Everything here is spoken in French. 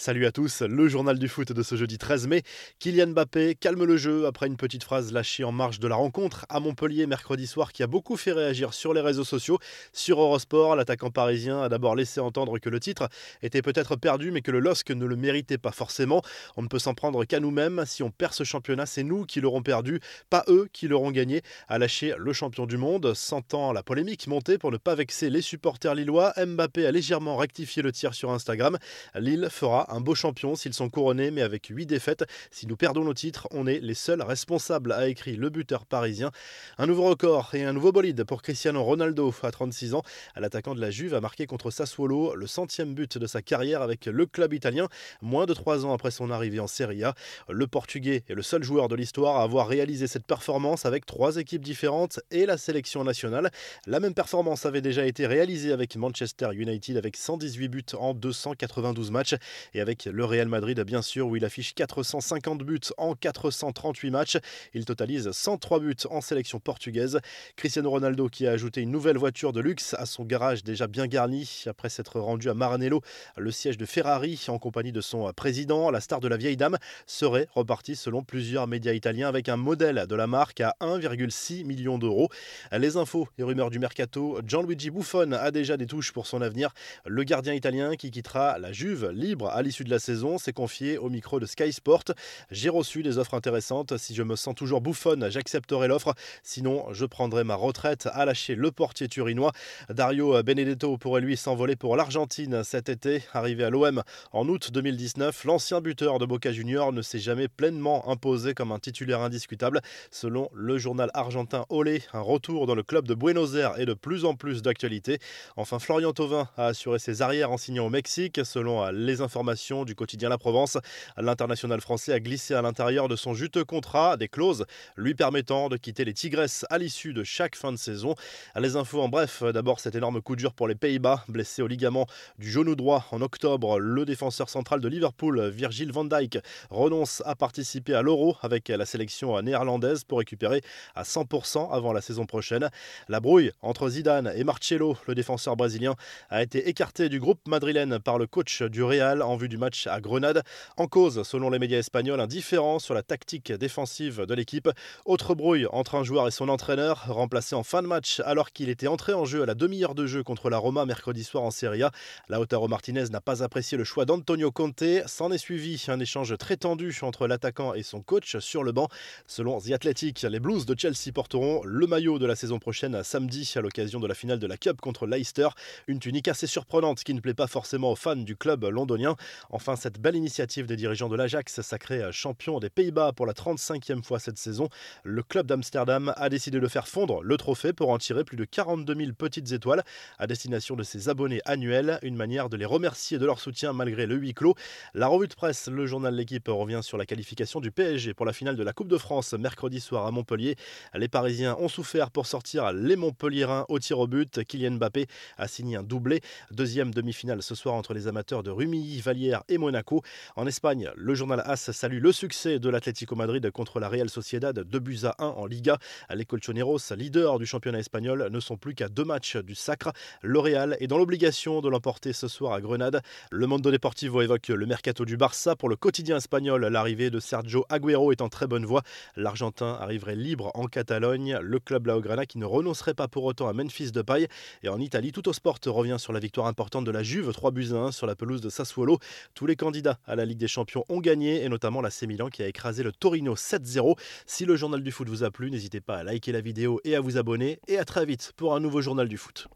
Salut à tous, le journal du foot de ce jeudi 13 mai. Kylian Mbappé calme le jeu après une petite phrase lâchée en marge de la rencontre à Montpellier mercredi soir qui a beaucoup fait réagir sur les réseaux sociaux. Sur Eurosport, l'attaquant parisien a d'abord laissé entendre que le titre était peut-être perdu mais que le LOSC ne le méritait pas forcément. On ne peut s'en prendre qu'à nous-mêmes. Si on perd ce championnat, c'est nous qui l'aurons perdu, pas eux qui l'auront gagné. A lâché le champion du monde, sentant la polémique monter pour ne pas vexer les supporters lillois. Mbappé a légèrement rectifié le tir sur Instagram. Lille fera un beau champion s'ils sont couronnés, mais avec 8 défaites. Si nous perdons nos titres, on est les seuls responsables, a écrit le buteur parisien. Un nouveau record et un nouveau bolide pour Cristiano Ronaldo à 36 ans. L'attaquant de la Juve a marqué contre Sassuolo le centième but de sa carrière avec le club italien, moins de 3 ans après son arrivée en Serie A. Le Portugais est le seul joueur de l'histoire à avoir réalisé cette performance avec trois équipes différentes et la sélection nationale. La même performance avait déjà été réalisée avec Manchester United avec 118 buts en 292 matchs avec le Real Madrid, bien sûr, où il affiche 450 buts en 438 matchs. Il totalise 103 buts en sélection portugaise. Cristiano Ronaldo qui a ajouté une nouvelle voiture de luxe à son garage déjà bien garni après s'être rendu à Maranello, le siège de Ferrari, en compagnie de son président. La star de la vieille dame serait reparti selon plusieurs médias italiens avec un modèle de la marque à 1,6 million d'euros. Les infos et rumeurs du mercato, Gianluigi Buffon a déjà des touches pour son avenir. Le gardien italien qui quittera la Juve libre à l'issue de la saison s'est confié au micro de Sky Sport. J'ai reçu des offres intéressantes. Si je me sens toujours bouffonne, j'accepterai l'offre. Sinon, je prendrai ma retraite à lâcher le portier turinois. Dario Benedetto pourrait lui s'envoler pour l'Argentine cet été. Arrivé à l'OM en août 2019, l'ancien buteur de Boca Junior ne s'est jamais pleinement imposé comme un titulaire indiscutable. Selon le journal argentin Olé, un retour dans le club de Buenos Aires est de plus en plus d'actualité. Enfin, Florian Thauvin a assuré ses arrières en signant au Mexique. Selon les informations du quotidien La Provence. L'international français a glissé à l'intérieur de son juteux contrat des clauses lui permettant de quitter les Tigresses à l'issue de chaque fin de saison. Les infos en bref, d'abord cet énorme coup dur pour les Pays-Bas, blessé au ligament du genou droit en octobre. Le défenseur central de Liverpool, Virgil van Dijk, renonce à participer à l'Euro avec la sélection néerlandaise pour récupérer à 100% avant la saison prochaine. La brouille entre Zidane et Marcelo, le défenseur brésilien, a été écarté du groupe madrilène par le coach du Real en vue du match à Grenade. En cause, selon les médias espagnols, un différent sur la tactique défensive de l'équipe. Autre brouille entre un joueur et son entraîneur, remplacé en fin de match alors qu'il était entré en jeu à la demi-heure de jeu contre la Roma mercredi soir en Serie A. Lautaro Martinez n'a pas apprécié le choix d'Antonio Conte. S'en est suivi un échange très tendu entre l'attaquant et son coach sur le banc. Selon The Athletic, les Blues de Chelsea porteront le maillot de la saison prochaine samedi à l'occasion de la finale de la Cup contre Leicester. Une tunique assez surprenante qui ne plaît pas forcément aux fans du club londonien. Enfin, cette belle initiative des dirigeants de l'Ajax, sacré champion des Pays-Bas pour la 35e fois cette saison, le club d'Amsterdam a décidé de faire fondre le trophée pour en tirer plus de 42 000 petites étoiles à destination de ses abonnés annuels, une manière de les remercier de leur soutien malgré le huis clos. La revue de presse, le journal L'équipe revient sur la qualification du PSG pour la finale de la Coupe de France mercredi soir à Montpellier. Les Parisiens ont souffert pour sortir les Montpelliérains au tir au but. Kylian Mbappé a signé un doublé. Deuxième demi-finale ce soir entre les amateurs de Rumilly, Et Monaco. En Espagne, le journal AS salue le succès de l'Atlético Madrid contre la Real Sociedad, 2 buts à 1 en Liga. Les Colchoneros, leaders du championnat espagnol, ne sont plus qu'à deux matchs du sacre. Le Real est dans l'obligation de l'emporter ce soir à Grenade. Le Mondo Deportivo évoque le mercato du Barça pour le quotidien espagnol. L'arrivée de Sergio Agüero est en très bonne voie. L'Argentin arriverait libre en Catalogne. Le club Laograna qui ne renoncerait pas pour autant à Memphis de paille. Et en Italie, tout au sport revient sur la victoire importante de la Juve, 3 buts à 1 sur la pelouse de Sassuolo. Tous les candidats à la Ligue des Champions ont gagné, et notamment la C Milan qui a écrasé le Torino 7-0. Si le journal du foot vous a plu, n'hésitez pas à liker la vidéo et à vous abonner. Et à très vite pour un nouveau journal du foot.